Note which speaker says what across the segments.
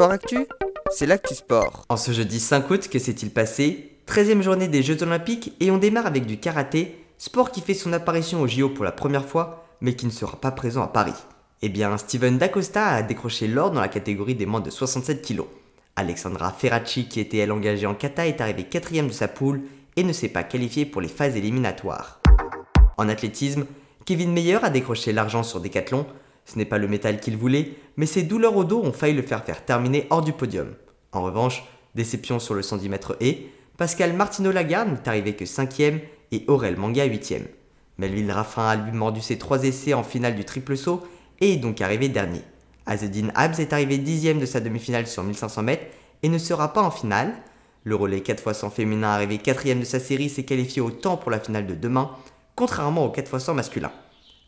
Speaker 1: Sport Actu, c'est l'actu sport.
Speaker 2: En ce jeudi 5 août, que s'est-il passé? 13e journée des Jeux Olympiques et on démarre avec du karaté, sport qui fait son apparition au JO pour la première fois, mais qui ne sera pas présent à Paris. Eh bien, Steven Dacosta a décroché l'or dans la catégorie des moins de 67 kg. Alexandra Ferracci, qui était elle engagée en kata, est arrivée quatrième de sa poule et ne s'est pas qualifiée pour les phases éliminatoires. En athlétisme, Kevin Meyer a décroché l'argent sur décathlon. Ce n'est pas le métal qu'il voulait, mais ses douleurs au dos ont failli le faire faire terminer hors du podium. En revanche, déception sur le 110 mètres et, Pascal Martino Lagarde n'est arrivé que 5ème et Aurel Manga 8ème. Melville Raffin a lui mordu ses trois essais en finale du triple saut et est donc arrivé dernier. Azedine Habs est arrivé dixième de sa demi-finale sur 1500 mètres et ne sera pas en finale. Le relais 4x100 féminin arrivé quatrième de sa série s'est qualifié au temps pour la finale de demain, contrairement au 4x100 masculin.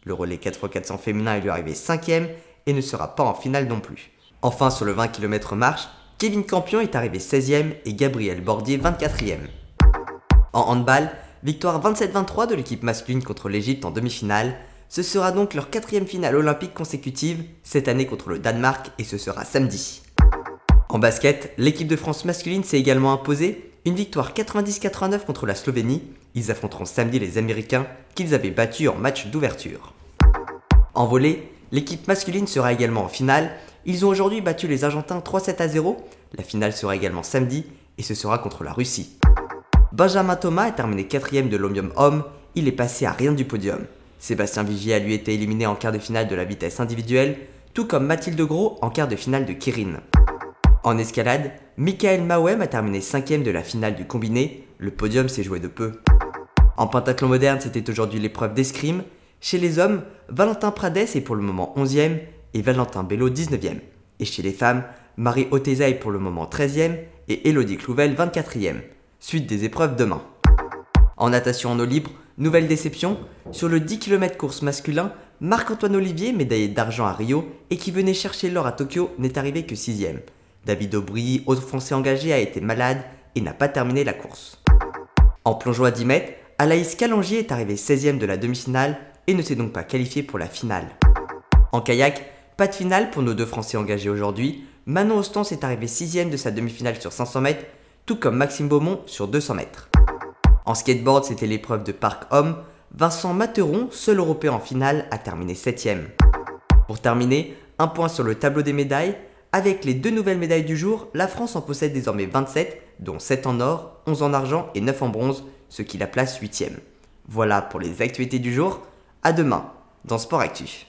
Speaker 2: Le relais 4x400 féminin est lui arrivé cinquième et ne sera pas en finale non plus. Enfin, sur le 20 km marche, Kevin Campion est arrivé 16e et Gabriel Bordier 24e. En handball, victoire 27-23 de l'équipe masculine contre l'Égypte en demi-finale. Ce sera donc leur quatrième finale olympique consécutive, cette année contre le Danemark et ce sera samedi. En basket, l'équipe de France masculine s'est également imposée, une victoire 90-89 contre la Slovénie. Ils affronteront samedi les Américains qu'ils avaient battus en match d'ouverture. En volée, l'équipe masculine sera également en finale. Ils ont aujourd'hui battu les Argentins 3-7 à 0. La finale sera également samedi et ce sera contre la Russie. Benjamin Thomas est terminé quatrième de l'Omnium Homme. Il est passé à rien du podium. Sébastien Vigier a lui été éliminé en quart de finale de la vitesse individuelle, tout comme Mathilde Gros en quart de finale de Kirin. En escalade, Michael Mawem a terminé 5ème de la finale du combiné, le podium s'est joué de peu. En pentathlon moderne, c'était aujourd'hui l'épreuve d'escrime. Chez les hommes, Valentin Prades est pour le moment 11ème et Valentin Bello 19ème. Et chez les femmes, Marie Oteza est pour le moment 13ème et Elodie Clouvel 24ème. Suite des épreuves demain. En natation en eau libre, nouvelle déception, sur le 10 km course masculin, Marc-Antoine Olivier, médaillé d'argent à Rio et qui venait chercher l'or à Tokyo, n'est arrivé que 6ème. David Aubry, autre français engagé, a été malade et n'a pas terminé la course. En plongeant à 10 mètres, Alaïs Calangier est arrivé 16ème de la demi-finale et ne s'est donc pas qualifié pour la finale. En kayak, pas de finale pour nos deux Français engagés aujourd'hui. Manon Ostens est arrivé 6ème de sa demi-finale sur 500 mètres, tout comme Maxime Beaumont sur 200 mètres. En skateboard, c'était l'épreuve de parc homme. Vincent Materon, seul européen en finale, a terminé 7ème. Pour terminer, un point sur le tableau des médailles. Avec les deux nouvelles médailles du jour, la France en possède désormais 27, dont 7 en or, 11 en argent et 9 en bronze, ce qui la place 8ème. Voilà pour les actualités du jour. À demain dans Sport Actif.